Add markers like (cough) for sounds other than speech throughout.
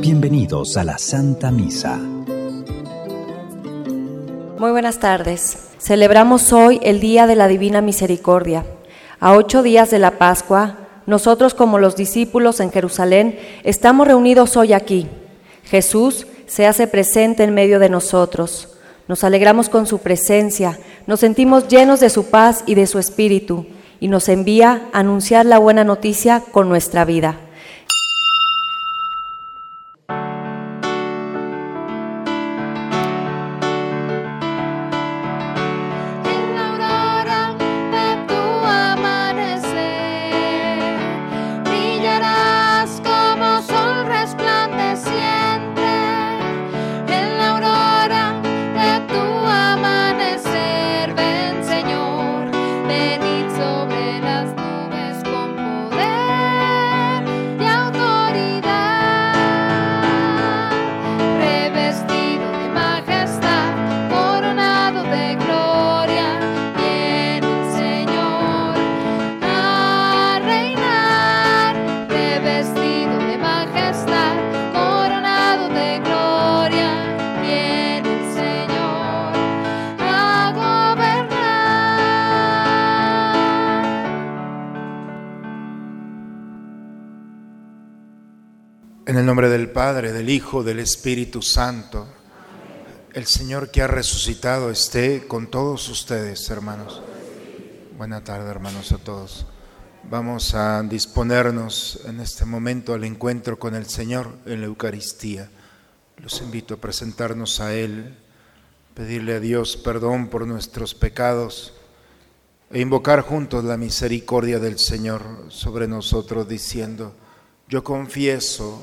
Bienvenidos a la Santa Misa. Muy buenas tardes. Celebramos hoy el Día de la Divina Misericordia. A ocho días de la Pascua, nosotros como los discípulos en Jerusalén estamos reunidos hoy aquí. Jesús se hace presente en medio de nosotros. Nos alegramos con su presencia, nos sentimos llenos de su paz y de su espíritu y nos envía a anunciar la buena noticia con nuestra vida. Del Hijo, del Espíritu Santo, el Señor que ha resucitado esté con todos ustedes, hermanos. Buena tarde, hermanos, a todos. Vamos a disponernos en este momento al encuentro con el Señor en la Eucaristía. Los invito a presentarnos a Él, pedirle a Dios perdón por nuestros pecados e invocar juntos la misericordia del Señor sobre nosotros diciendo, yo confieso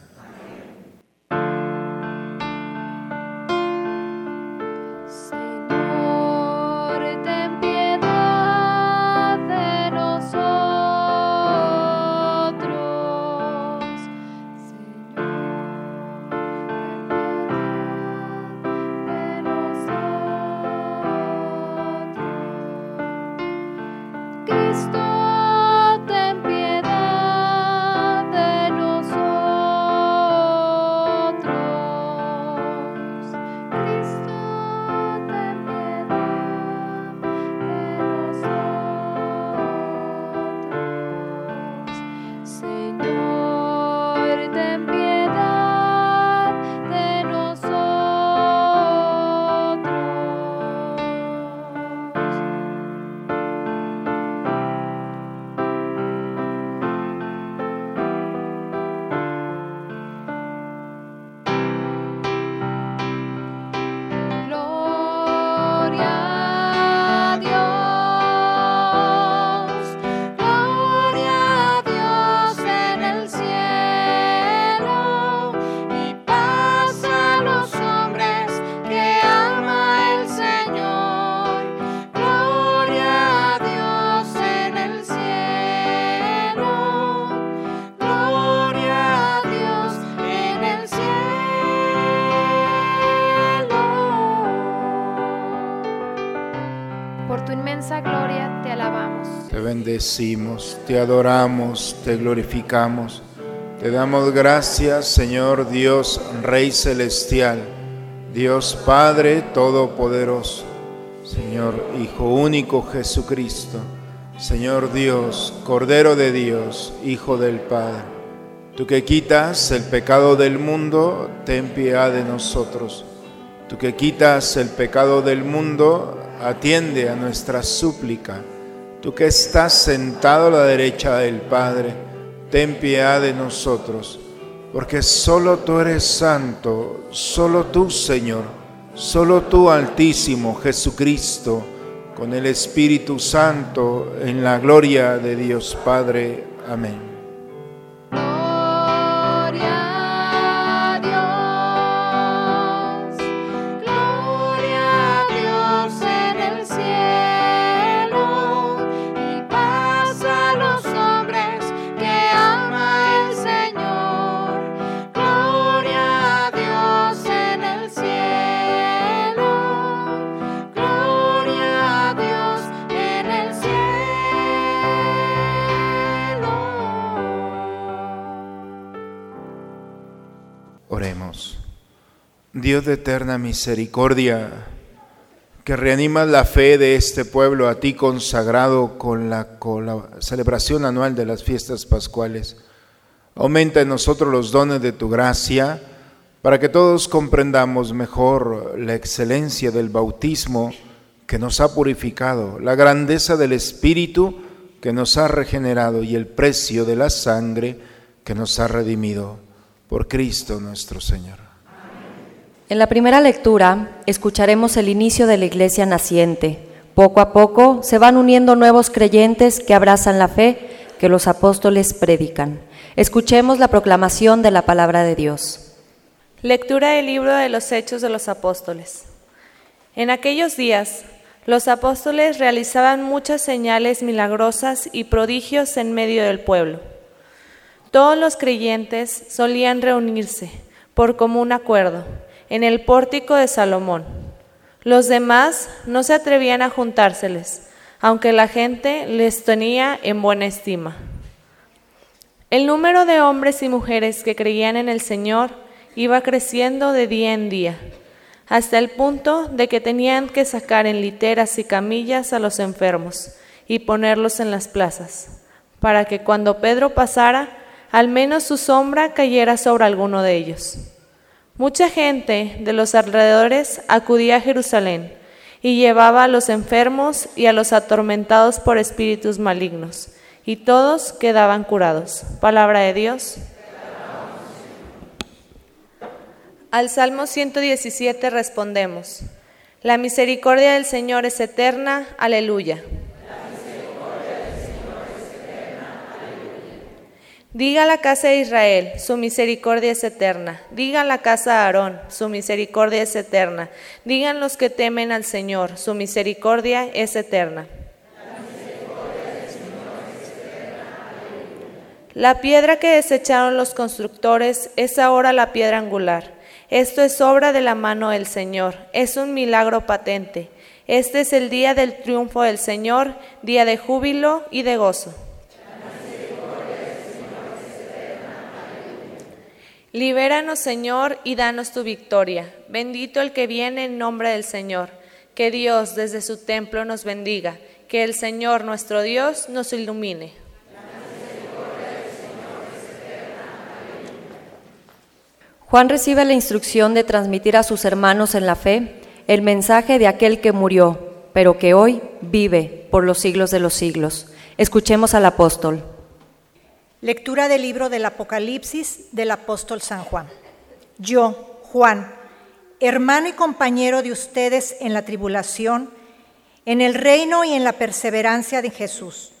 Te adoramos, te glorificamos. Te damos gracias, Señor Dios, Rey Celestial, Dios Padre Todopoderoso, Señor Hijo único Jesucristo, Señor Dios, Cordero de Dios, Hijo del Padre. Tú que quitas el pecado del mundo, ten piedad de nosotros. Tú que quitas el pecado del mundo, atiende a nuestra súplica Tú que estás sentado a la derecha del Padre, ten piedad de nosotros. porque solo tú eres santo, solo tú, Señor, solo tú, Altísimo Jesucristo, con el Espíritu Santo, en la gloria de Dios Padre. Amén. Dios de eterna misericordia, que reanima la fe de este pueblo a ti consagrado con la, celebración anual de las fiestas pascuales. Aumenta en nosotros los dones de tu gracia para que todos comprendamos mejor la excelencia del bautismo que nos ha purificado, la grandeza del Espíritu que nos ha regenerado y el precio de la sangre que nos ha redimido por Cristo nuestro Señor. En la primera lectura escucharemos el inicio de la iglesia naciente. Poco a poco se van uniendo nuevos creyentes que abrazan la fe que los apóstoles predican. Escuchemos la proclamación de la palabra de Dios. Lectura del libro de los Hechos de los Apóstoles. En aquellos días, los apóstoles realizaban muchas señales milagrosas y prodigios en medio del pueblo. Todos los creyentes solían reunirse por común acuerdo en el pórtico de Salomón. Los demás no se atrevían a juntárseles, aunque la gente les tenía en buena estima. El número de hombres y mujeres que creían en el Señor iba creciendo de día en día, hasta el punto de que tenían que sacar en literas y camillas a los enfermos y ponerlos en las plazas, para que cuando Pedro pasara, al menos su sombra cayera sobre alguno de ellos. Mucha gente de los alrededores acudía a Jerusalén y llevaba a los enfermos y a los atormentados por espíritus malignos, y todos quedaban curados. Palabra de Dios. Al Salmo 117 respondemos, La misericordia del Señor es eterna, aleluya. Diga la casa de Israel, su misericordia es eterna. Diga la casa de Aarón, su misericordia es eterna. Digan los que temen al Señor, su misericordia es eterna. La piedra que desecharon los constructores es ahora la piedra angular. Esto es obra de la mano del Señor, es un milagro patente. Este es el día del triunfo del Señor, día de júbilo y de gozo. Libéranos, Señor, y danos tu victoria. Bendito el que viene en nombre del Señor. Que Dios desde su templo nos bendiga. Que el Señor nuestro Dios nos ilumine. Juan recibe la instrucción de transmitir a sus hermanos en la fe el mensaje de aquel que murió, pero que hoy vive por los siglos de los siglos. Escuchemos al apóstol. Lectura del libro del Apocalipsis del apóstol San Juan. Yo, Juan, hermano y compañero de ustedes en la tribulación, en el reino y en la perseverancia de Jesús,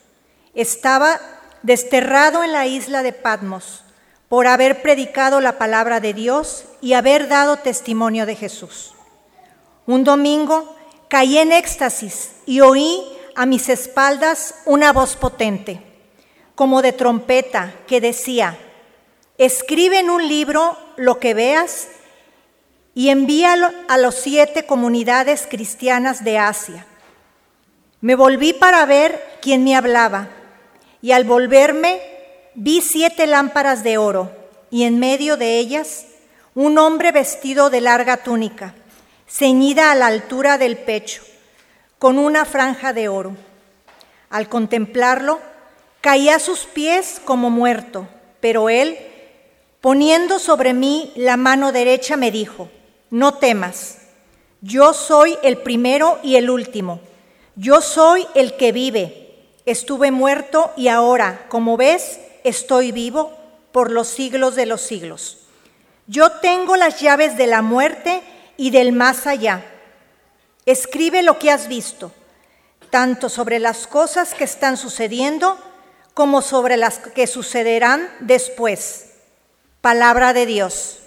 estaba desterrado en la isla de Patmos por haber predicado la palabra de Dios y haber dado testimonio de Jesús. Un domingo caí en éxtasis y oí a mis espaldas una voz potente como de trompeta que decía, escribe en un libro lo que veas y envíalo a las siete comunidades cristianas de Asia. Me volví para ver quién me hablaba y al volverme vi siete lámparas de oro y en medio de ellas un hombre vestido de larga túnica, ceñida a la altura del pecho, con una franja de oro. Al contemplarlo, Caí a sus pies como muerto, pero él, poniendo sobre mí la mano derecha, me dijo, no temas, yo soy el primero y el último, yo soy el que vive, estuve muerto y ahora, como ves, estoy vivo por los siglos de los siglos. Yo tengo las llaves de la muerte y del más allá. Escribe lo que has visto, tanto sobre las cosas que están sucediendo como sobre las que sucederán después. Palabra de Dios.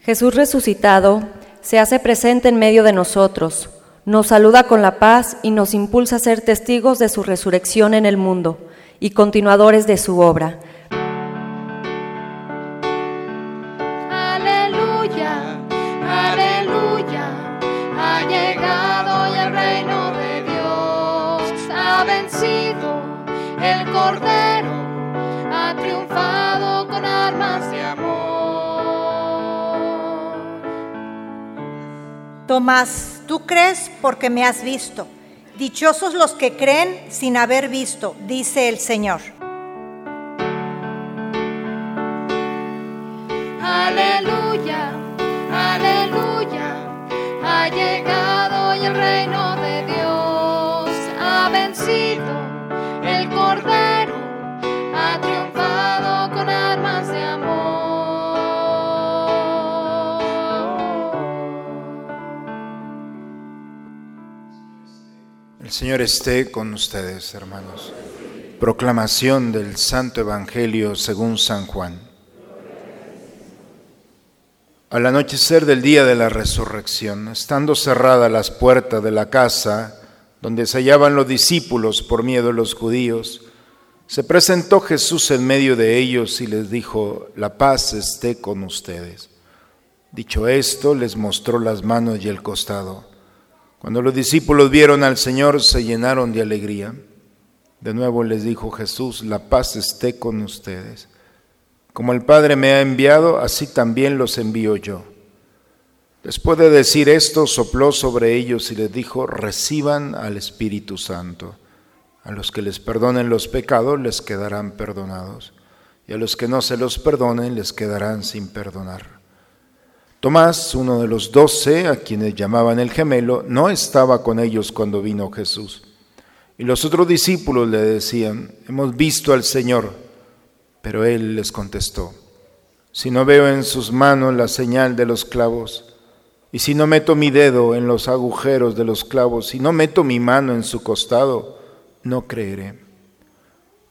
Jesús resucitado se hace presente en medio de nosotros, nos saluda con la paz y nos impulsa a ser testigos de su resurrección en el mundo y continuadores de su obra. Cordero, ha triunfado con armas de amor. Tomás, tú crees porque me has visto. Dichosos los que creen sin haber visto, dice el Señor. Aleluya, aleluya, ha llegado el reino El Señor esté con ustedes, hermanos. Proclamación del Santo Evangelio según San Juan. Al anochecer del día de la resurrección, estando cerradas las puertas de la casa donde se hallaban los discípulos por miedo de los judíos, se presentó Jesús en medio de ellos y les dijo, la paz esté con ustedes. Dicho esto, les mostró las manos y el costado. Cuando los discípulos vieron al Señor, se llenaron de alegría. De nuevo les dijo Jesús, la paz esté con ustedes. Como el Padre me ha enviado, así también los envío yo. Después de decir esto, sopló sobre ellos y les dijo, reciban al Espíritu Santo. A los que les perdonen los pecados les quedarán perdonados, y a los que no se los perdonen les quedarán sin perdonar. Tomás, uno de los doce, a quienes llamaban el gemelo, no estaba con ellos cuando vino Jesús. Y los otros discípulos le decían, hemos visto al Señor. Pero él les contestó, si no veo en sus manos la señal de los clavos, y si no meto mi dedo en los agujeros de los clavos, y no meto mi mano en su costado, no creeré.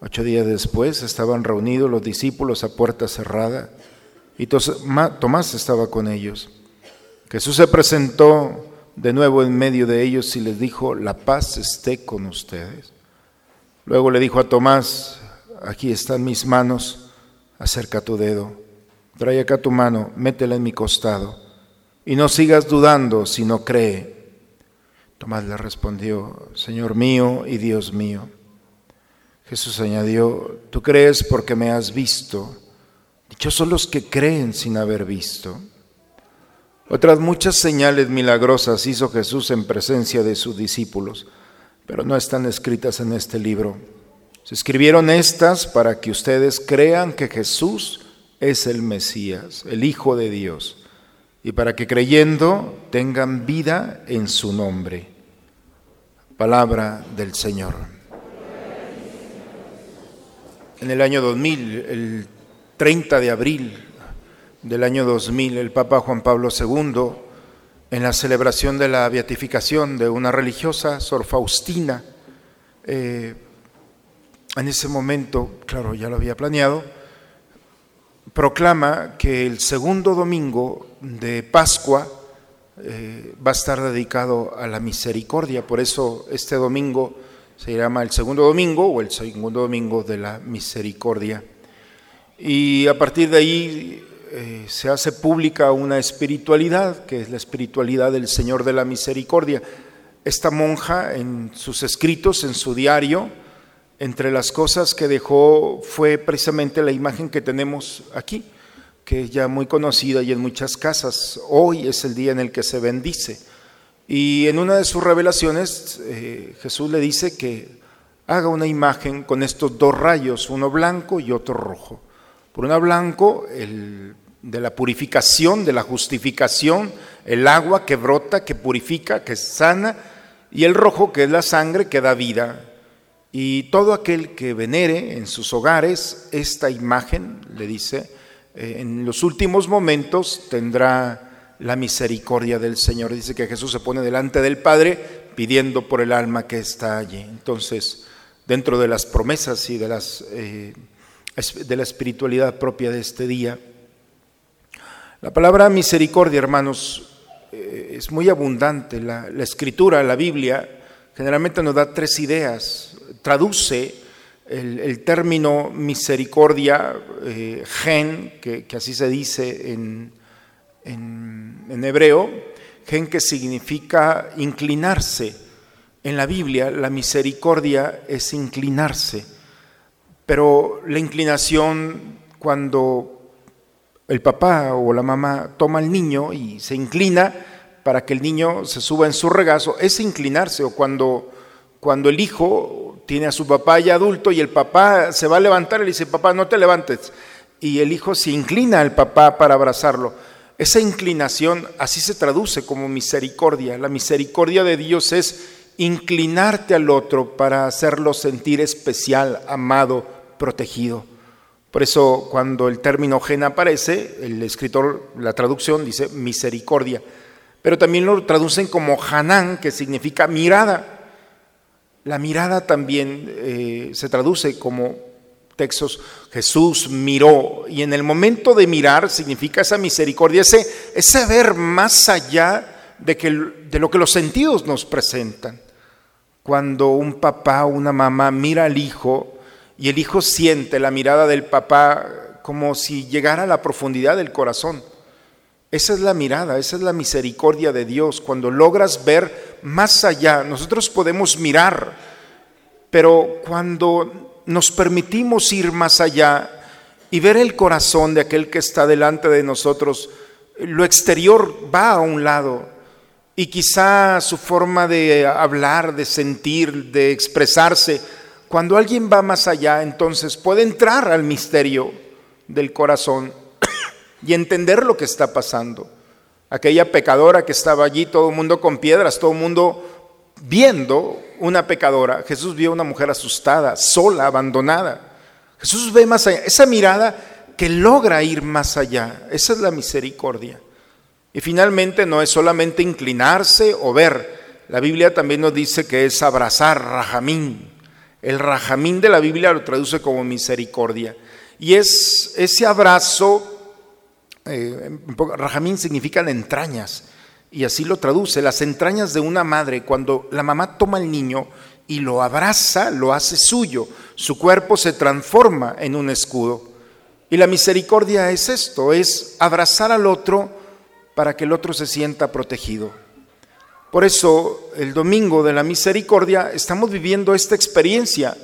Ocho días después estaban reunidos los discípulos a puerta cerrada, y Tomás estaba con ellos. Jesús se presentó de nuevo en medio de ellos y les dijo, la paz esté con ustedes. Luego le dijo a Tomás, aquí están mis manos, acerca tu dedo, trae acá tu mano, métela en mi costado, y no sigas dudando, sino cree. Tomás le respondió, Señor mío y Dios mío. Jesús añadió, tú crees porque me has visto. Dichosos los que creen sin haber visto. Otras muchas señales milagrosas hizo Jesús en presencia de sus discípulos, pero no están escritas en este libro. Se escribieron estas para que ustedes crean que Jesús es el Mesías, el Hijo de Dios, y para que creyendo tengan vida en su nombre. Palabra del Señor. En el año 2000, el 30 de abril del año 2000, el Papa Juan Pablo II, en la celebración de la beatificación de una religiosa, Sor Faustina, eh, en ese momento, claro, ya lo había planeado, proclama que el segundo domingo de Pascua eh, va a estar dedicado a la misericordia. Por eso este domingo se llama el segundo domingo o el segundo domingo de la misericordia. Y a partir de ahí eh, se hace pública una espiritualidad, que es la espiritualidad del Señor de la Misericordia. Esta monja en sus escritos, en su diario, entre las cosas que dejó fue precisamente la imagen que tenemos aquí, que es ya muy conocida y en muchas casas. Hoy es el día en el que se bendice. Y en una de sus revelaciones eh, Jesús le dice que haga una imagen con estos dos rayos, uno blanco y otro rojo. Por uno blanco, el de la purificación, de la justificación, el agua que brota, que purifica, que sana, y el rojo que es la sangre que da vida. Y todo aquel que venere en sus hogares esta imagen, le dice, eh, en los últimos momentos tendrá la misericordia del Señor. Dice que Jesús se pone delante del Padre pidiendo por el alma que está allí. Entonces, dentro de las promesas y de, las, eh, de la espiritualidad propia de este día, la palabra misericordia, hermanos, eh, es muy abundante. La, la escritura, la Biblia, generalmente nos da tres ideas traduce el, término misericordia, eh, gen, que, así se dice en, en, hebreo, gen que significa inclinarse. En la Biblia la misericordia es inclinarse, pero la inclinación cuando el papá o la mamá toma al niño y se inclina para que el niño se suba en su regazo, es inclinarse, o cuando, cuando el hijo tiene a su papá ya adulto y el papá se va a levantar y le dice, papá, no te levantes. Y el hijo se inclina al papá para abrazarlo. Esa inclinación así se traduce como misericordia. La misericordia de Dios es inclinarte al otro para hacerlo sentir especial, amado, protegido. Por eso cuando el término gen aparece, el escritor, la traducción dice misericordia. Pero también lo traducen como Hanán, que significa mirada. La mirada también eh, se traduce como textos, Jesús miró, y en el momento de mirar significa esa misericordia, ese, ese ver más allá de, que, de lo que los sentidos nos presentan. Cuando un papá o una mamá mira al hijo y el hijo siente la mirada del papá como si llegara a la profundidad del corazón. Esa es la mirada, esa es la misericordia de Dios. Cuando logras ver más allá, nosotros podemos mirar, pero cuando nos permitimos ir más allá y ver el corazón de aquel que está delante de nosotros, lo exterior va a un lado y quizá su forma de hablar, de sentir, de expresarse, cuando alguien va más allá, entonces puede entrar al misterio del corazón (coughs) y entender lo que está pasando. Aquella pecadora que estaba allí, todo el mundo con piedras, todo el mundo viendo una pecadora. Jesús vio a una mujer asustada, sola, abandonada. Jesús ve más allá. Esa mirada que logra ir más allá. Esa es la misericordia. Y finalmente no es solamente inclinarse o ver. La Biblia también nos dice que es abrazar, rajamín. El rajamín de la Biblia lo traduce como misericordia. Y es ese abrazo eh, rajamín significan entrañas, y así lo traduce, las entrañas de una madre, cuando la mamá toma al niño y lo abraza, lo hace suyo, su cuerpo se transforma en un escudo. Y la misericordia es esto, es abrazar al otro para que el otro se sienta protegido. Por eso el domingo de la misericordia estamos viviendo esta experiencia,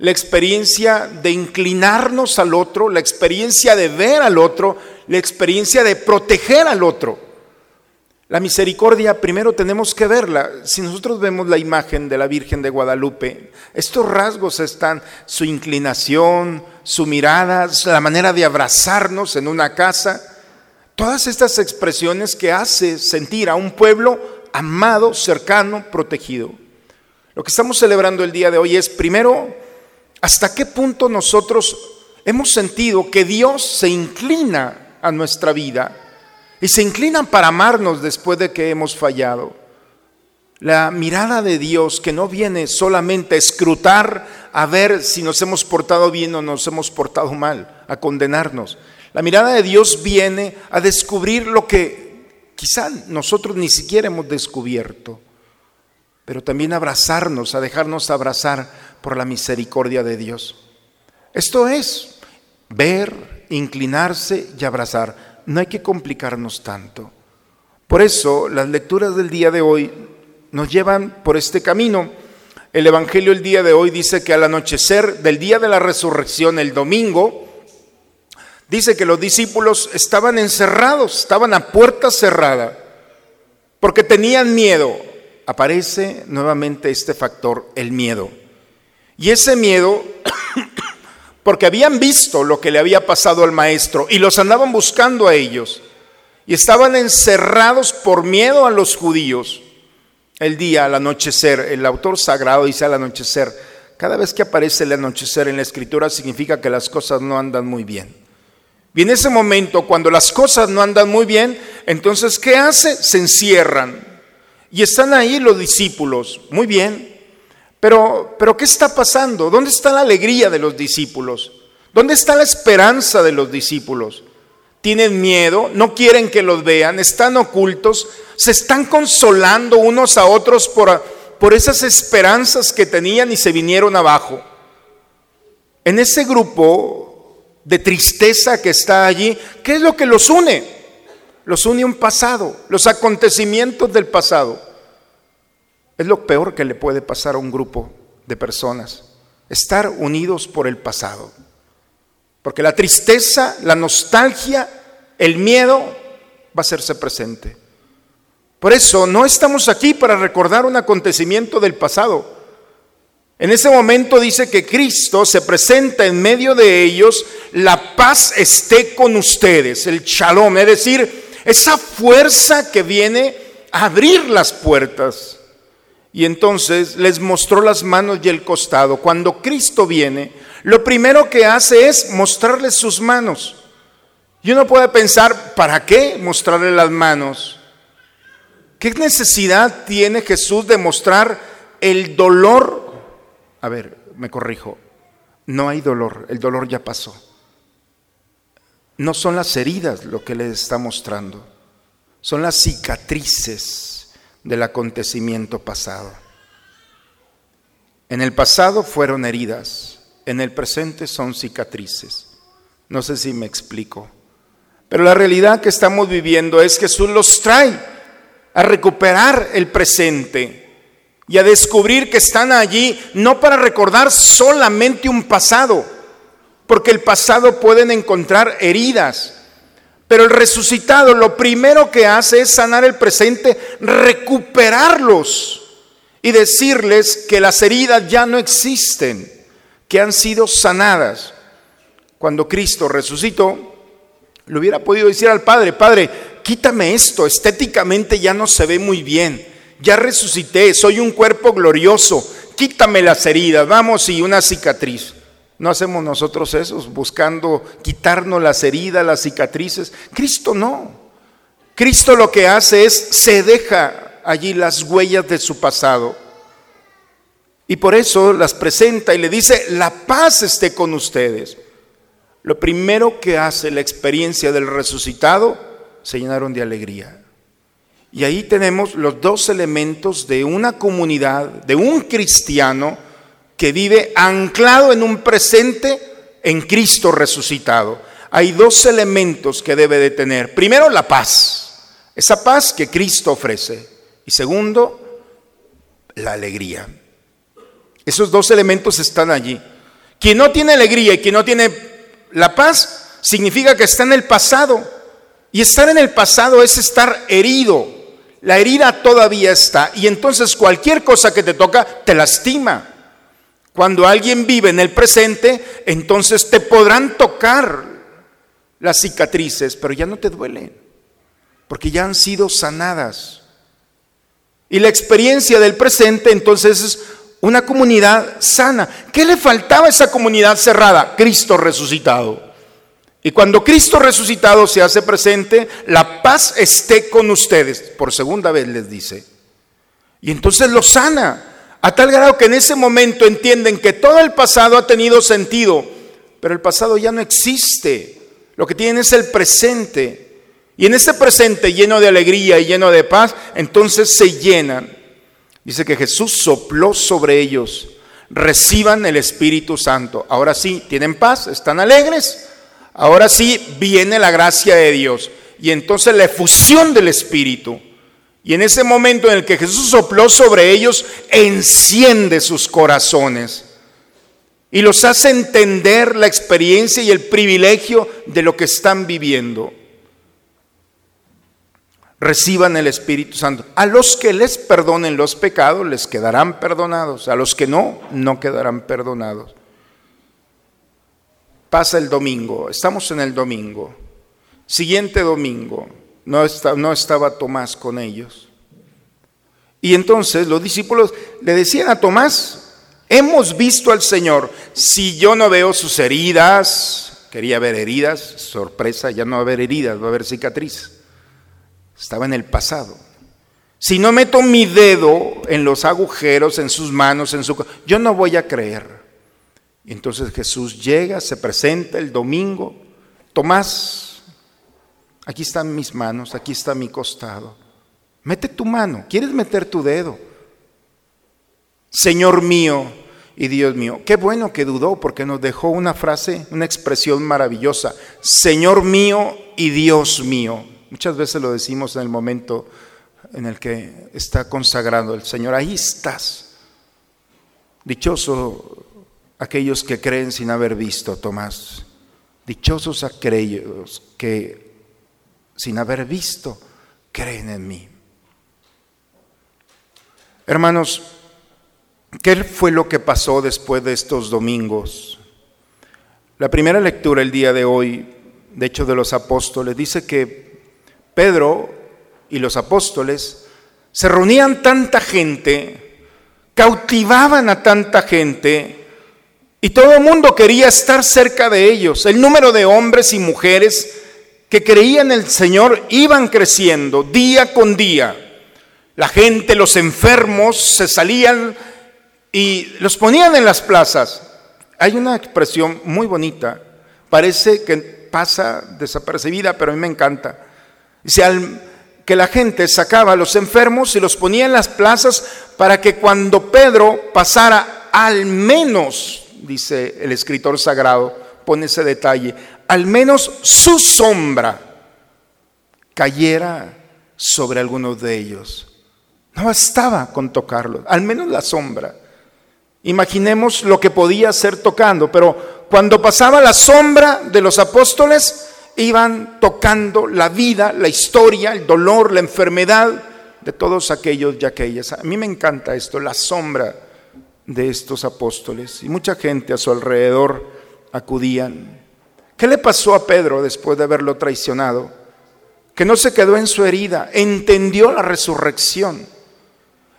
la experiencia de inclinarnos al otro, la experiencia de ver al otro, la experiencia de proteger al otro. La misericordia primero tenemos que verla. Si nosotros vemos la imagen de la Virgen de Guadalupe, estos rasgos están, su inclinación, su mirada, la manera de abrazarnos en una casa, todas estas expresiones que hace sentir a un pueblo amado, cercano, protegido. Lo que estamos celebrando el día de hoy es primero, hasta qué punto nosotros hemos sentido que Dios se inclina a nuestra vida y se inclinan para amarnos después de que hemos fallado. La mirada de Dios que no viene solamente a escrutar a ver si nos hemos portado bien o nos hemos portado mal, a condenarnos. La mirada de Dios viene a descubrir lo que quizá nosotros ni siquiera hemos descubierto, pero también abrazarnos, a dejarnos abrazar por la misericordia de Dios. Esto es ver, inclinarse y abrazar. No hay que complicarnos tanto. Por eso las lecturas del día de hoy nos llevan por este camino. El Evangelio el día de hoy dice que al anochecer del día de la resurrección, el domingo, dice que los discípulos estaban encerrados, estaban a puerta cerrada, porque tenían miedo. Aparece nuevamente este factor, el miedo. Y ese miedo (coughs) porque habían visto lo que le había pasado al maestro y los andaban buscando a ellos. Y estaban encerrados por miedo a los judíos. El día, al anochecer, el autor sagrado dice al anochecer, Cada vez que aparece el anochecer en la escritura significa que las cosas no andan muy bien. Y en ese momento, cuando las cosas no andan muy bien, entonces, ¿qué hace? Se encierran. Y están ahí los discípulos. Muy bien. Pero, pero ¿qué está pasando? ¿Dónde está la alegría de los discípulos? ¿Dónde está la esperanza de los discípulos? Tienen miedo, no quieren que los vean, están ocultos, se están consolando unos a otros por, por esas esperanzas que tenían y se vinieron abajo. En ese grupo de tristeza que está allí, ¿qué es lo que los une? Los une un pasado, los acontecimientos del pasado. Es lo peor que le puede pasar a un grupo de personas, estar unidos por el pasado. Porque la tristeza, la nostalgia, el miedo va a hacerse presente. Por eso no estamos aquí para recordar un acontecimiento del pasado. En ese momento dice que Cristo se presenta en medio de ellos, la paz esté con ustedes, el shalom, es decir, esa fuerza que viene a abrir las puertas. Y entonces les mostró las manos y el costado. Cuando Cristo viene, lo primero que hace es mostrarles sus manos. Y uno puede pensar, ¿para qué mostrarle las manos? ¿Qué necesidad tiene Jesús de mostrar el dolor? A ver, me corrijo. No hay dolor, el dolor ya pasó. No son las heridas lo que le está mostrando, son las cicatrices del acontecimiento pasado. En el pasado fueron heridas, en el presente son cicatrices. No sé si me explico. Pero la realidad que estamos viviendo es que Jesús los trae a recuperar el presente y a descubrir que están allí no para recordar solamente un pasado, porque el pasado pueden encontrar heridas, pero el resucitado lo primero que hace es sanar el presente, recuperarlos y decirles que las heridas ya no existen, que han sido sanadas. Cuando Cristo resucitó, le hubiera podido decir al Padre, Padre, quítame esto, estéticamente ya no se ve muy bien, ya resucité, soy un cuerpo glorioso, quítame las heridas, vamos y una cicatriz. ¿No hacemos nosotros eso, buscando quitarnos las heridas, las cicatrices? Cristo no. Cristo lo que hace es, se deja allí las huellas de su pasado. Y por eso las presenta y le dice, la paz esté con ustedes. Lo primero que hace la experiencia del resucitado, se llenaron de alegría. Y ahí tenemos los dos elementos de una comunidad, de un cristiano que vive anclado en un presente en Cristo resucitado. Hay dos elementos que debe de tener. Primero, la paz, esa paz que Cristo ofrece. Y segundo, la alegría. Esos dos elementos están allí. Quien no tiene alegría y quien no tiene la paz significa que está en el pasado. Y estar en el pasado es estar herido. La herida todavía está. Y entonces cualquier cosa que te toca te lastima. Cuando alguien vive en el presente, entonces te podrán tocar las cicatrices, pero ya no te duelen, porque ya han sido sanadas. Y la experiencia del presente entonces es una comunidad sana. ¿Qué le faltaba a esa comunidad cerrada? Cristo resucitado. Y cuando Cristo resucitado se hace presente, la paz esté con ustedes. Por segunda vez les dice. Y entonces lo sana. A tal grado que en ese momento entienden que todo el pasado ha tenido sentido, pero el pasado ya no existe. Lo que tienen es el presente. Y en ese presente lleno de alegría y lleno de paz, entonces se llenan Dice que Jesús sopló sobre ellos. Reciban el Espíritu Santo. Ahora sí, tienen paz, están alegres. Ahora sí viene la gracia de Dios. Y entonces la efusión del Espíritu. Y en ese momento en el que Jesús sopló sobre ellos, enciende sus corazones. Y los hace entender la experiencia y el privilegio de lo que están viviendo reciban el Espíritu Santo. A los que les perdonen los pecados les quedarán perdonados, a los que no, no quedarán perdonados. Pasa el domingo, estamos en el domingo. Siguiente domingo, no, no estaba Tomás con ellos. Y entonces los discípulos le decían a Tomás, Hemos visto al Señor. Si yo no veo sus heridas, quería ver heridas, sorpresa, ya no va a haber heridas, va a haber cicatriz. Estaba en el pasado. Si no meto mi dedo en los agujeros, en sus manos, en su... Yo no voy a creer. Entonces Jesús llega, se presenta el domingo. Tomás, aquí están mis manos, aquí está mi costado. Mete tu mano, ¿quieres meter tu dedo? Señor mío y Dios mío. Qué bueno que dudó porque nos dejó una frase, una expresión maravillosa. Señor mío y Dios mío. Muchas veces lo decimos en el momento en el que está consagrado el Señor. Ahí estás. Dichoso aquellos que creen sin haber visto, Tomás. Dichosos aquellos que sin haber visto creen en mí. Hermanos, ¿qué fue lo que pasó después de estos domingos? La primera lectura el día de hoy, de hecho de los apóstoles, dice que Pedro y los apóstoles se reunían tanta gente, cautivaban a tanta gente, y todo el mundo quería estar cerca de ellos. El número de hombres y mujeres que creían en el Señor iban creciendo día con día. La gente, los enfermos, se salían y los ponían en las plazas. Hay una expresión muy bonita, parece que pasa desapercibida, pero a mí me encanta. Dice, que la gente sacaba a los enfermos y los ponía en las plazas para que cuando Pedro pasara al menos dice el escritor sagrado, pone ese detalle, al menos su sombra cayera sobre algunos de ellos. No bastaba con tocarlo, al menos la sombra. Imaginemos lo que podía ser tocando, pero cuando pasaba la sombra de los apóstoles, iban tocando la vida, la historia, el dolor, la enfermedad de todos aquellos y aquellas. A mí me encanta esto, la sombra de estos apóstoles y mucha gente a su alrededor acudían. ¿Qué le pasó a Pedro después de haberlo traicionado? Que no se quedó en su herida, entendió la resurrección.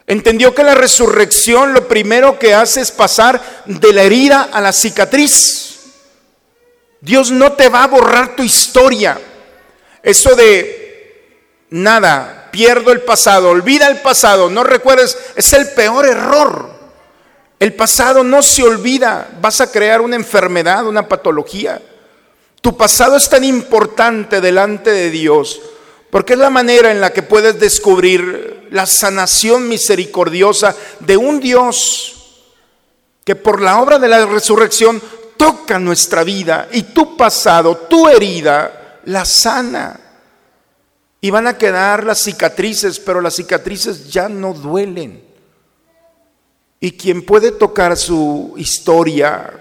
Entendió que la resurrección lo primero que hace es pasar de la herida a la cicatriz. Dios no te va a borrar tu historia. Eso de nada, pierdo el pasado, olvida el pasado, no recuerdes, es el peor error. El pasado no se olvida, vas a crear una enfermedad, una patología. Tu pasado es tan importante delante de Dios porque es la manera en la que puedes descubrir la sanación misericordiosa de un Dios que por la obra de la resurrección toca nuestra vida y tu pasado, tu herida, la sana. Y van a quedar las cicatrices, pero las cicatrices ya no duelen. Y quien puede tocar su historia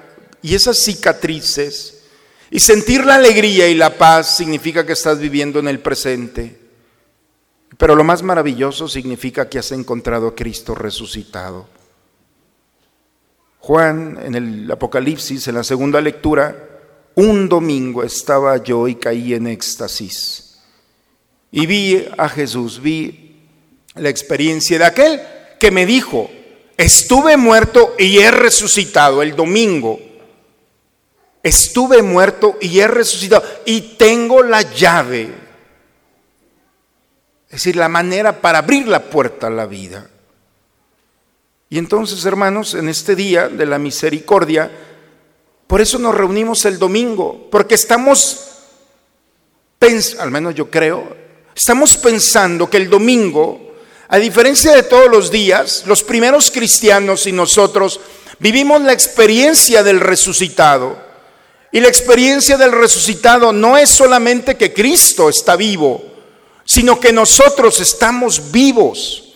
y esas cicatrices y sentir la alegría y la paz significa que estás viviendo en el presente. Pero lo más maravilloso significa que has encontrado a Cristo resucitado. Juan en el Apocalipsis, en la segunda lectura, un domingo estaba yo y caí en éxtasis. Y vi a Jesús, vi la experiencia de aquel que me dijo, Estuve muerto y he resucitado el domingo. Estuve muerto y he resucitado y tengo la llave. Es decir, la manera para abrir la puerta a la vida. Y entonces, hermanos, en este día de la misericordia, por eso nos reunimos el domingo, porque estamos, al menos yo creo, estamos pensando que el domingo a diferencia de todos los días, los primeros cristianos y nosotros vivimos la experiencia del resucitado. Y la experiencia del resucitado no es solamente que Cristo está vivo, sino que nosotros estamos vivos.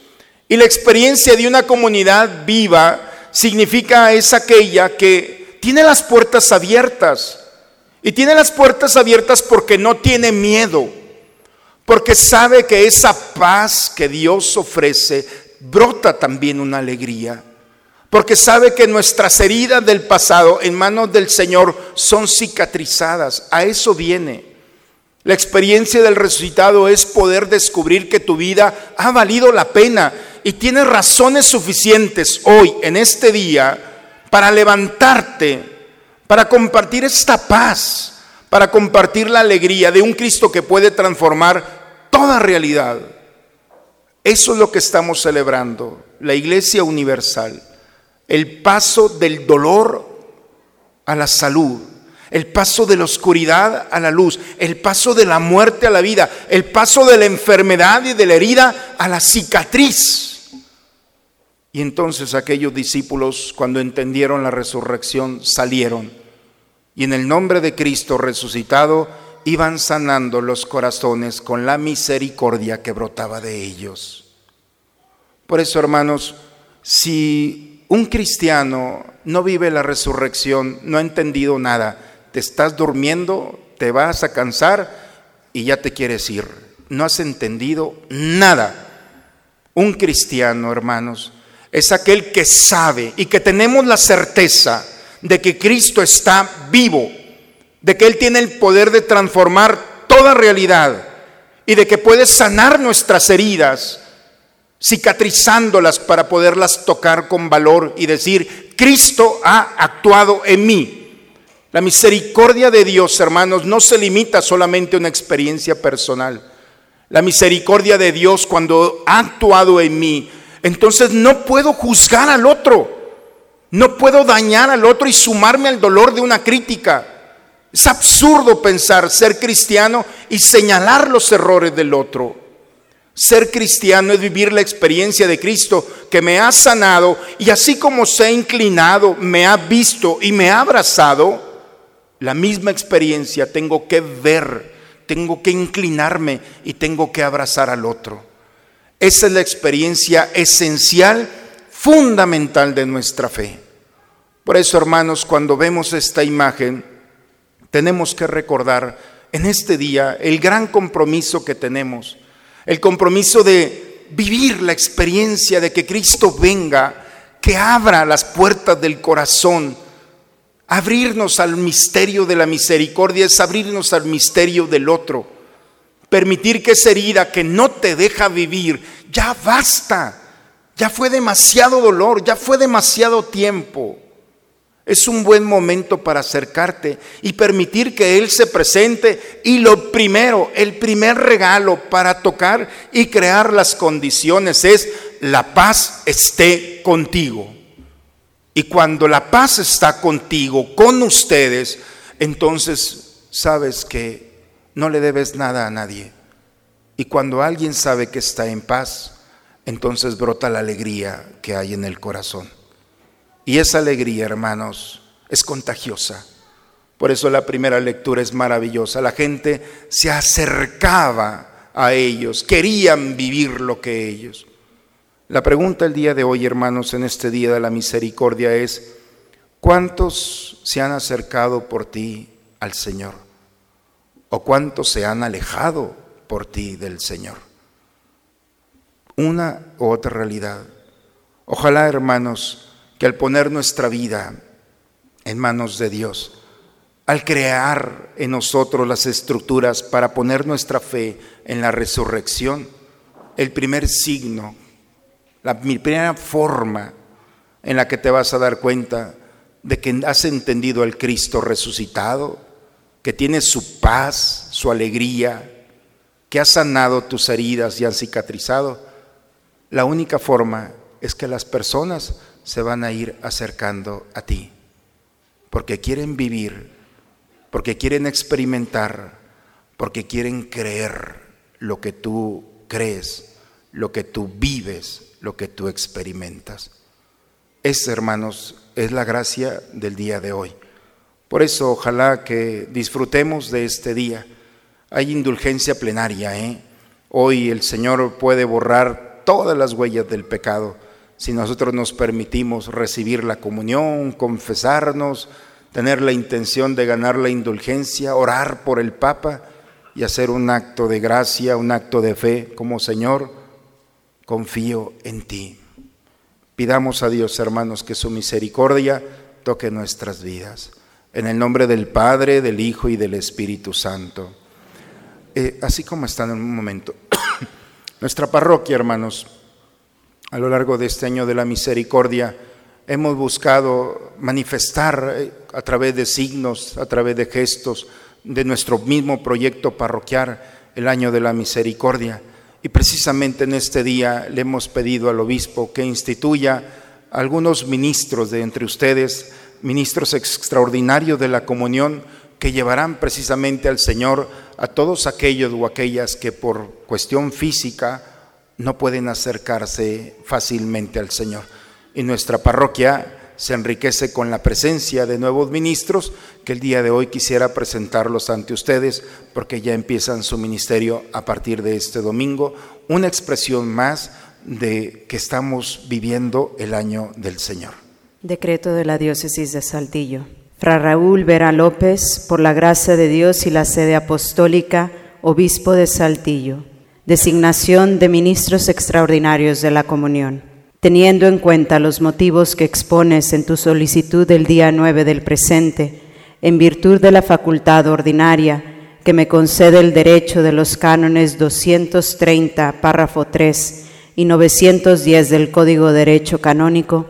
Y la experiencia de una comunidad viva significa es aquella que tiene las puertas abiertas. Y tiene las puertas abiertas porque no tiene miedo porque sabe que esa paz que Dios ofrece brota también una alegría. Porque sabe que nuestras heridas del pasado en manos del Señor son cicatrizadas. A eso viene. La experiencia del resucitado es poder descubrir que tu vida ha valido la pena y tienes razones suficientes hoy, en este día, para levantarte, para compartir esta paz, para compartir la alegría de un Cristo que puede transformar toda realidad. Eso es lo que estamos celebrando, la Iglesia Universal, el paso del dolor a la salud, el paso de la oscuridad a la luz, el paso de la muerte a la vida, el paso de la enfermedad y de la herida a la cicatriz. Y entonces aquellos discípulos, cuando entendieron la resurrección, salieron y en el nombre de Cristo resucitado iban sanando los corazones con la misericordia que brotaba de ellos. Por eso, hermanos, si un cristiano no vive la resurrección, no ha entendido nada, te estás durmiendo, te vas a cansar y ya te quieres ir. No has entendido nada. Un cristiano, hermanos, es aquel que sabe y que tenemos la certeza de que Cristo está vivo, de que Él tiene el poder de transformar toda realidad y de que puede sanar nuestras heridas, cicatrizándolas para poderlas tocar con valor y decir, Cristo ha actuado en mí. La misericordia de Dios, hermanos, no se limita solamente a una experiencia personal. La misericordia de Dios cuando ha actuado en mí, entonces no puedo juzgar al otro. No puedo dañar al otro y sumarme al dolor de una crítica. Es absurdo pensar ser cristiano y señalar los errores del otro. Ser cristiano es vivir la experiencia de Cristo que me ha sanado y así como se ha inclinado, me ha visto y me ha abrazado, la misma experiencia tengo que ver, tengo que inclinarme y tengo que abrazar al otro. Esa es la experiencia esencial, fundamental de nuestra fe. Por eso, hermanos, cuando vemos esta imagen, tenemos que recordar en este día el gran compromiso que tenemos, el compromiso de vivir la experiencia de que Cristo venga, que abra las puertas del corazón. Abrirnos al misterio de la misericordia es abrirnos al misterio del otro. Permitir que esa herida que no te deja vivir, ya basta. Ya fue demasiado dolor, ya fue demasiado tiempo. Es un buen momento para acercarte y permitir que Él se presente. Y lo primero, el primer regalo para tocar y crear las condiciones es la paz esté contigo. Y cuando la paz está contigo, con ustedes, entonces sabes que no le debes nada a nadie. Y cuando alguien sabe que está en paz, entonces brota la alegría que hay en el corazón. Y esa alegría, hermanos, es contagiosa. Por eso la primera lectura es maravillosa. La gente se acercaba a ellos, querían vivir lo que ellos. La pregunta el día de hoy, hermanos, en este día de la misericordia es, ¿cuántos se han acercado por ti al Señor? ¿O cuántos se han alejado por ti del Señor? Una u otra realidad. Ojalá, hermanos, que al poner nuestra vida en manos de Dios, al crear en nosotros las estructuras para poner nuestra fe en la resurrección, el primer signo, la primera forma en la que te vas a dar cuenta de que has entendido al Cristo resucitado, que tiene su paz, su alegría, que ha sanado tus heridas y han cicatrizado, la única forma es que las personas se van a ir acercando a ti, porque quieren vivir, porque quieren experimentar, porque quieren creer lo que tú crees, lo que tú vives, lo que tú experimentas. Esa, hermanos, es la gracia del día de hoy. Por eso, ojalá que disfrutemos de este día. Hay indulgencia plenaria, ¿eh? Hoy el Señor puede borrar todas las huellas del pecado si nosotros nos permitimos recibir la comunión, confesarnos, tener la intención de ganar la indulgencia, orar por el Papa y hacer un acto de gracia, un acto de fe, como Señor, confío en ti. Pidamos a Dios, hermanos, que su misericordia toque nuestras vidas. En el nombre del Padre, del Hijo y del Espíritu Santo. Eh, así como están en un momento. (coughs) Nuestra parroquia, hermanos, a lo largo de este año de la misericordia hemos buscado manifestar eh, a través de signos, a través de gestos, de nuestro mismo proyecto parroquial, el año de la misericordia. Y precisamente en este día le hemos pedido al obispo que instituya algunos ministros de entre ustedes, ministros extraordinarios de la comunión, que llevarán precisamente al Señor a todos aquellos o aquellas que por cuestión física no pueden acercarse fácilmente al Señor. Y nuestra parroquia se enriquece con la presencia de nuevos ministros que el día de hoy quisiera presentarlos ante ustedes porque ya empiezan su ministerio a partir de este domingo, una expresión más de que estamos viviendo el año del Señor. Decreto de la Diócesis de Saltillo. Fra Raúl Vera López, por la gracia de Dios y la sede apostólica, obispo de Saltillo. Designación de ministros extraordinarios de la comunión. Teniendo en cuenta los motivos que expones en tu solicitud del día 9 del presente, en virtud de la facultad ordinaria que me concede el derecho de los cánones 230, párrafo 3 y 910 del Código de Derecho Canónico,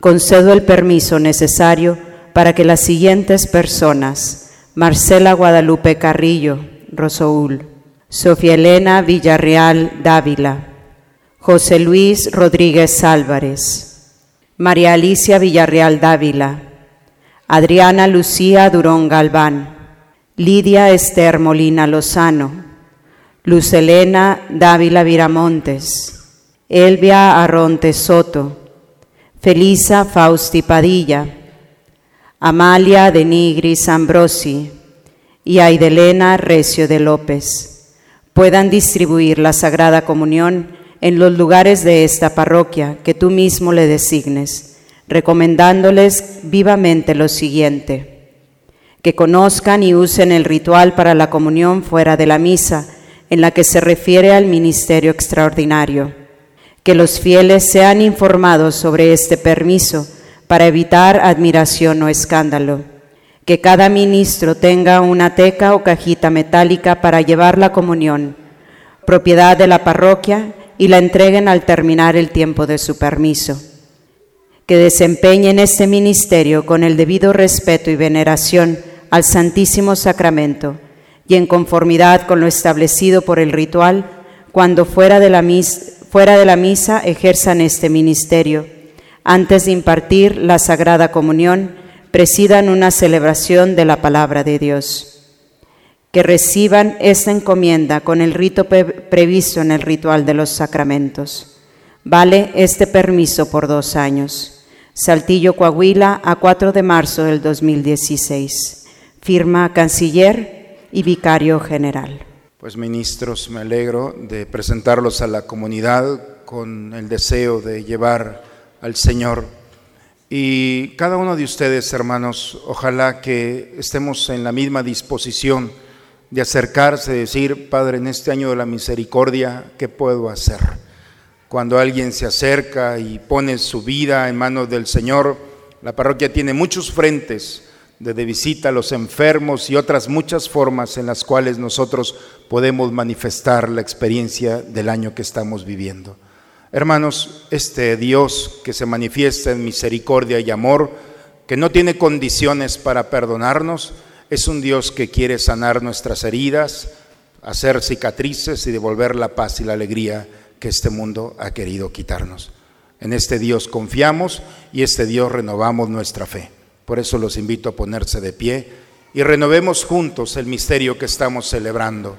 concedo el permiso necesario para que las siguientes personas, Marcela Guadalupe Carrillo, Rosoul, Sofía Elena Villarreal Dávila, José Luis Rodríguez Álvarez, María Alicia Villarreal Dávila, Adriana Lucía Durón Galván, Lidia Esther Molina Lozano, Luz Elena Dávila Viramontes, Elvia Arronte Soto, Felisa Fausti Padilla, Amalia de Nigris Ambrosi y Aidelena Recio de López puedan distribuir la Sagrada Comunión en los lugares de esta parroquia que tú mismo le designes, recomendándoles vivamente lo siguiente, que conozcan y usen el ritual para la comunión fuera de la misa, en la que se refiere al ministerio extraordinario, que los fieles sean informados sobre este permiso, para evitar admiración o escándalo. Que cada ministro tenga una teca o cajita metálica para llevar la comunión, propiedad de la parroquia, y la entreguen al terminar el tiempo de su permiso. Que desempeñen este ministerio con el debido respeto y veneración al Santísimo Sacramento y en conformidad con lo establecido por el ritual, cuando fuera de la, fuera de la misa ejerzan este ministerio antes de impartir la Sagrada Comunión, presidan una celebración de la palabra de Dios. Que reciban esta encomienda con el rito previsto en el ritual de los sacramentos. Vale este permiso por dos años. Saltillo, Coahuila, a 4 de marzo del 2016. Firma Canciller y Vicario General. Pues ministros, me alegro de presentarlos a la comunidad con el deseo de llevar al Señor. Y cada uno de ustedes, hermanos, ojalá que estemos en la misma disposición de acercarse, y decir, Padre, en este año de la misericordia, ¿qué puedo hacer? Cuando alguien se acerca y pone su vida en manos del Señor, la parroquia tiene muchos frentes de, de visita a los enfermos y otras muchas formas en las cuales nosotros podemos manifestar la experiencia del año que estamos viviendo. Hermanos, este Dios que se manifiesta en misericordia y amor, que no tiene condiciones para perdonarnos, es un Dios que quiere sanar nuestras heridas, hacer cicatrices y devolver la paz y la alegría que este mundo ha querido quitarnos. En este Dios confiamos y este Dios renovamos nuestra fe. Por eso los invito a ponerse de pie y renovemos juntos el misterio que estamos celebrando.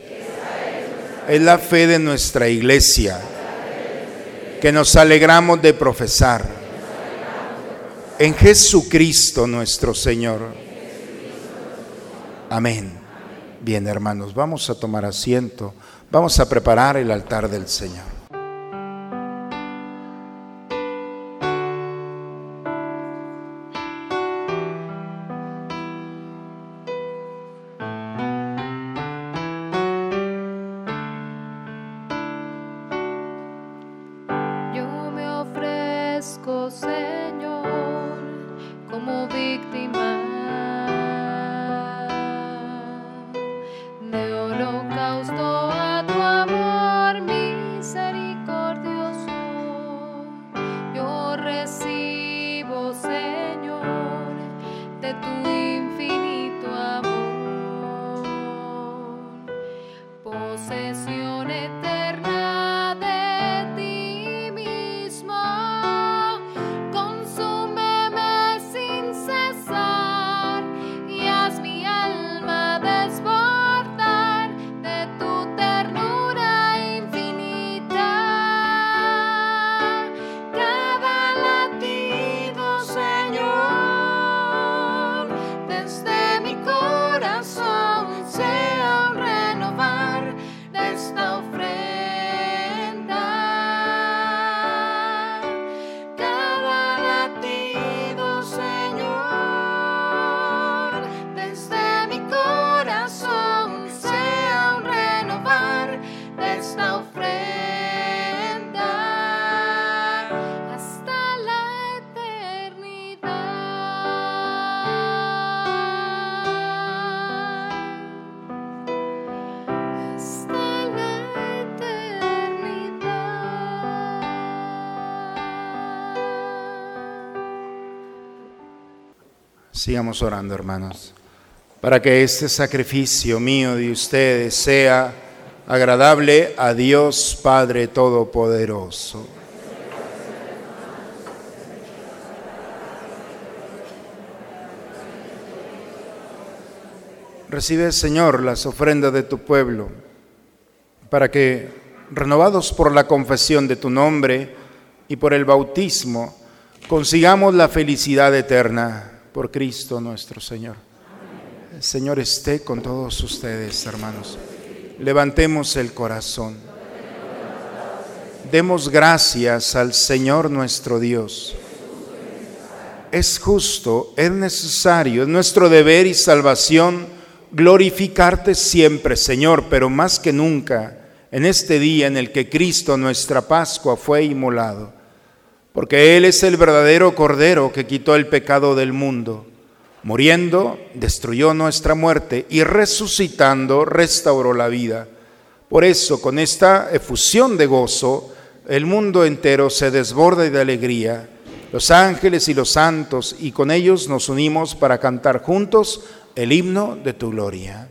es la fe de nuestra iglesia que nos alegramos de profesar en Jesucristo nuestro Señor. Amén. Bien, hermanos, vamos a tomar asiento, vamos a preparar el altar del Señor. Sigamos orando, hermanos, para que este sacrificio mío de ustedes sea agradable a Dios Padre Todopoderoso. Recibe, Señor, las ofrendas de tu pueblo, para que, renovados por la confesión de tu nombre y por el bautismo, consigamos la felicidad eterna por Cristo nuestro Señor. El Señor esté con todos ustedes, hermanos. Levantemos el corazón. Demos gracias al Señor nuestro Dios. Es justo, es necesario, es nuestro deber y salvación glorificarte siempre, Señor, pero más que nunca en este día en el que Cristo, nuestra Pascua, fue inmolado, porque Él es el verdadero Cordero que quitó el pecado del mundo. Muriendo, destruyó nuestra muerte y resucitando, restauró la vida. Por eso, con esta efusión de gozo, el mundo entero se desborda de alegría. Los ángeles y los santos, y con ellos nos unimos para cantar juntos el himno de tu gloria.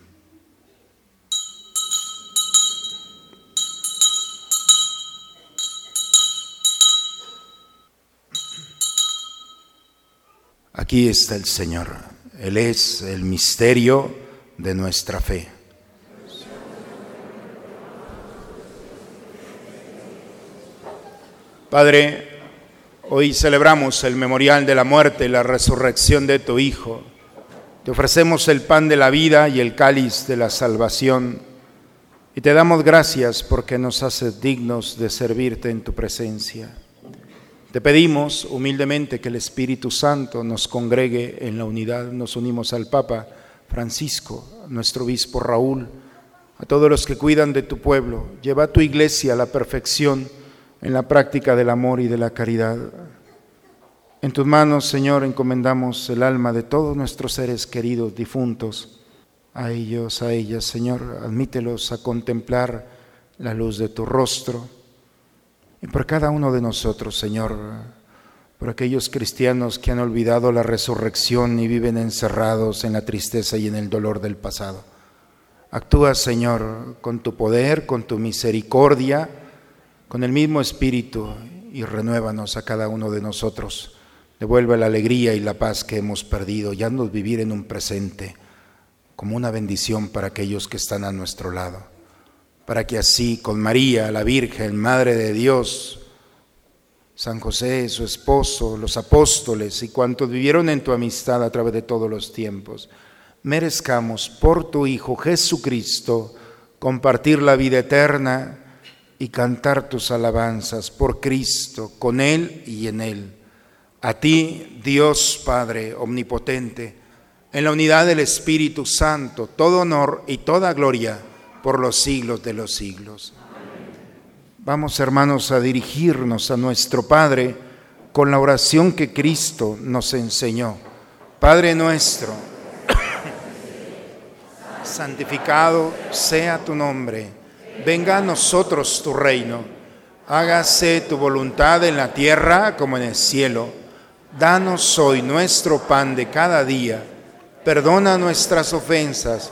Aquí está el Señor. Él es el misterio de nuestra fe. Padre, hoy celebramos el memorial de la muerte y la resurrección de tu Hijo. Te ofrecemos el pan de la vida y el cáliz de la salvación. Y te damos gracias porque nos haces dignos de servirte en tu presencia. Te pedimos humildemente que el Espíritu Santo nos congregue en la unidad. Nos unimos al Papa Francisco, nuestro obispo Raúl, a todos los que cuidan de tu pueblo. Lleva a tu iglesia a la perfección en la práctica del amor y de la caridad. En tus manos, Señor, encomendamos el alma de todos nuestros seres queridos difuntos. A ellos, a ellas, Señor, admítelos a contemplar la luz de tu rostro. Y por cada uno de nosotros, Señor, por aquellos cristianos que han olvidado la resurrección y viven encerrados en la tristeza y en el dolor del pasado. Actúa, Señor, con tu poder, con tu misericordia, con el mismo espíritu y renuévanos a cada uno de nosotros. Devuelve la alegría y la paz que hemos perdido y haznos vivir en un presente como una bendición para aquellos que están a nuestro lado. Para que así con María, la Virgen, Madre de Dios, San José, su esposo, los apóstoles y cuantos vivieron en tu amistad a través de todos los tiempos, merezcamos por tu Hijo Jesucristo compartir la vida eterna y cantar tus alabanzas por Cristo, con Él y en Él. A ti, Dios Padre Omnipotente, en la unidad del Espíritu Santo, todo honor y toda gloria por los siglos de los siglos. Vamos, hermanos, a dirigirnos a nuestro Padre con la oración que Cristo nos enseñó. Padre nuestro, (coughs) santificado sea tu nombre, venga a nosotros tu reino, hágase tu voluntad en la tierra como en el cielo. Danos hoy nuestro pan de cada día, perdona nuestras ofensas,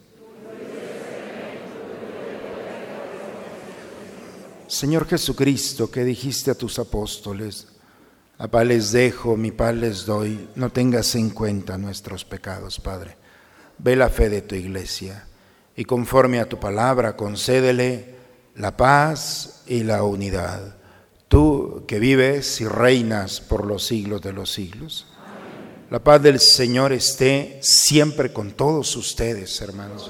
Señor Jesucristo, que dijiste a tus apóstoles, la paz les dejo, mi paz les doy, no tengas en cuenta nuestros pecados, Padre. Ve la fe de tu iglesia y conforme a tu palabra concédele la paz y la unidad. Tú que vives y reinas por los siglos de los siglos. La paz del Señor esté siempre con todos ustedes, hermanos.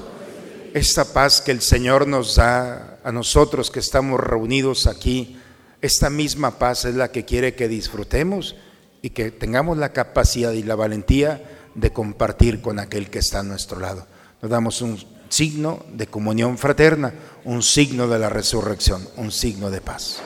Esta paz que el Señor nos da a nosotros que estamos reunidos aquí, esta misma paz es la que quiere que disfrutemos y que tengamos la capacidad y la valentía de compartir con aquel que está a nuestro lado. Nos damos un signo de comunión fraterna, un signo de la resurrección, un signo de paz.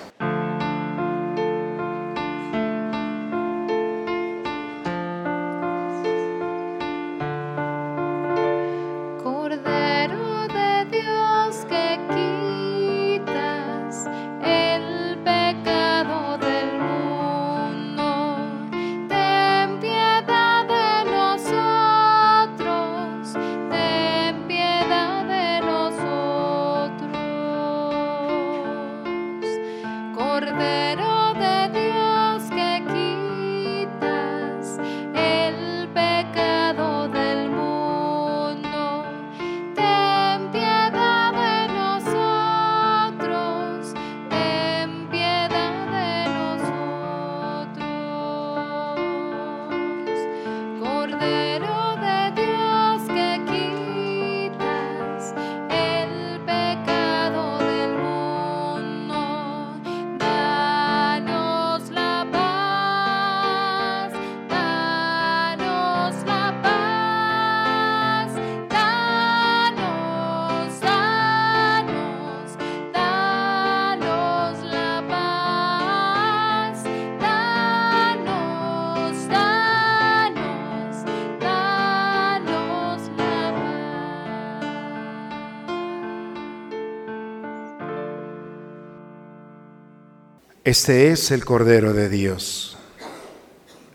Este es el Cordero de Dios.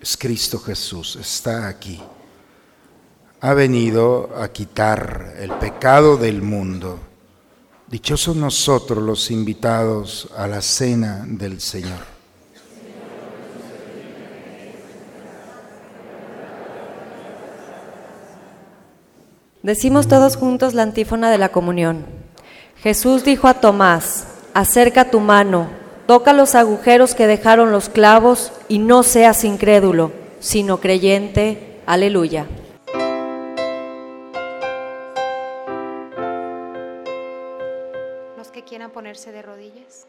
Es Cristo Jesús, está aquí. Ha venido a quitar el pecado del mundo. Dichosos nosotros los invitados a la cena del Señor. Decimos todos juntos la antífona de la comunión. Jesús dijo a Tomás, acerca tu mano, toca los agujeros que dejaron los clavos y no seas incrédulo, sino creyente. Aleluya. Los que quieran ponerse de rodillas.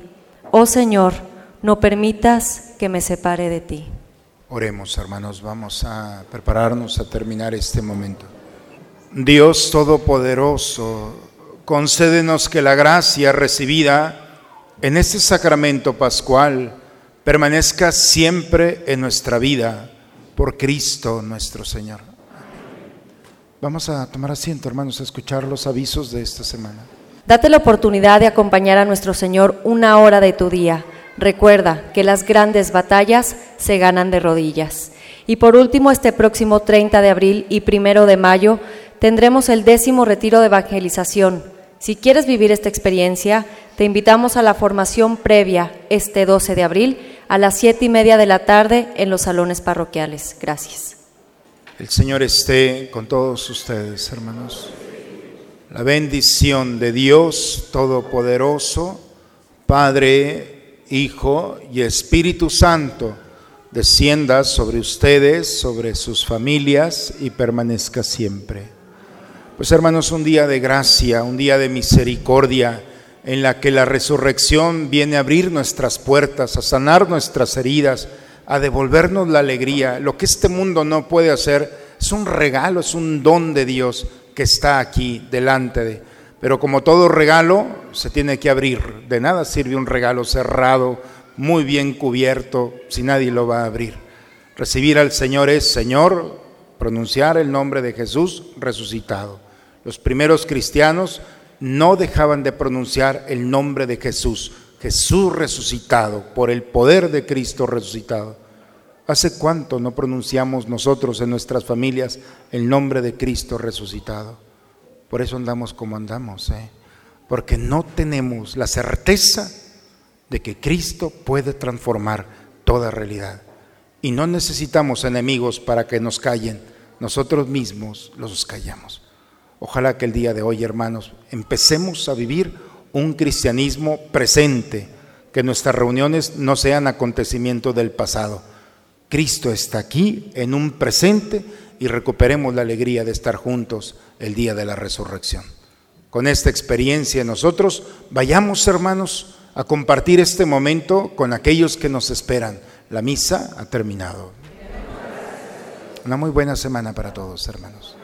Oh Señor, no permitas que me separe de ti. Oremos, hermanos, vamos a prepararnos a terminar este momento. Dios Todopoderoso, concédenos que la gracia recibida en este sacramento pascual permanezca siempre en nuestra vida por Cristo nuestro Señor. Vamos a tomar asiento, hermanos, a escuchar los avisos de esta semana. Date la oportunidad de acompañar a nuestro Señor una hora de tu día. Recuerda que las grandes batallas se ganan de rodillas. Y por último, este próximo 30 de abril y primero de mayo tendremos el décimo retiro de evangelización. Si quieres vivir esta experiencia, te invitamos a la formación previa este 12 de abril a las siete y media de la tarde en los salones parroquiales. Gracias. El Señor esté con todos ustedes, hermanos. La bendición de Dios Todopoderoso, Padre, Hijo y Espíritu Santo, descienda sobre ustedes, sobre sus familias y permanezca siempre. Pues hermanos, un día de gracia, un día de misericordia, en la que la resurrección viene a abrir nuestras puertas, a sanar nuestras heridas, a devolvernos la alegría. Lo que este mundo no puede hacer es un regalo, es un don de Dios que está aquí delante de. Pero como todo regalo, se tiene que abrir. De nada sirve un regalo cerrado, muy bien cubierto, si nadie lo va a abrir. Recibir al Señor es Señor, pronunciar el nombre de Jesús resucitado. Los primeros cristianos no dejaban de pronunciar el nombre de Jesús, Jesús resucitado, por el poder de Cristo resucitado. ¿Hace cuánto no pronunciamos nosotros en nuestras familias el nombre de Cristo resucitado? Por eso andamos como andamos, ¿eh? porque no tenemos la certeza de que Cristo puede transformar toda realidad. Y no necesitamos enemigos para que nos callen, nosotros mismos los callamos. Ojalá que el día de hoy, hermanos, empecemos a vivir un cristianismo presente, que nuestras reuniones no sean acontecimientos del pasado. Cristo está aquí en un presente y recuperemos la alegría de estar juntos el día de la resurrección. Con esta experiencia nosotros vayamos, hermanos, a compartir este momento con aquellos que nos esperan. La misa ha terminado. Una muy buena semana para todos, hermanos.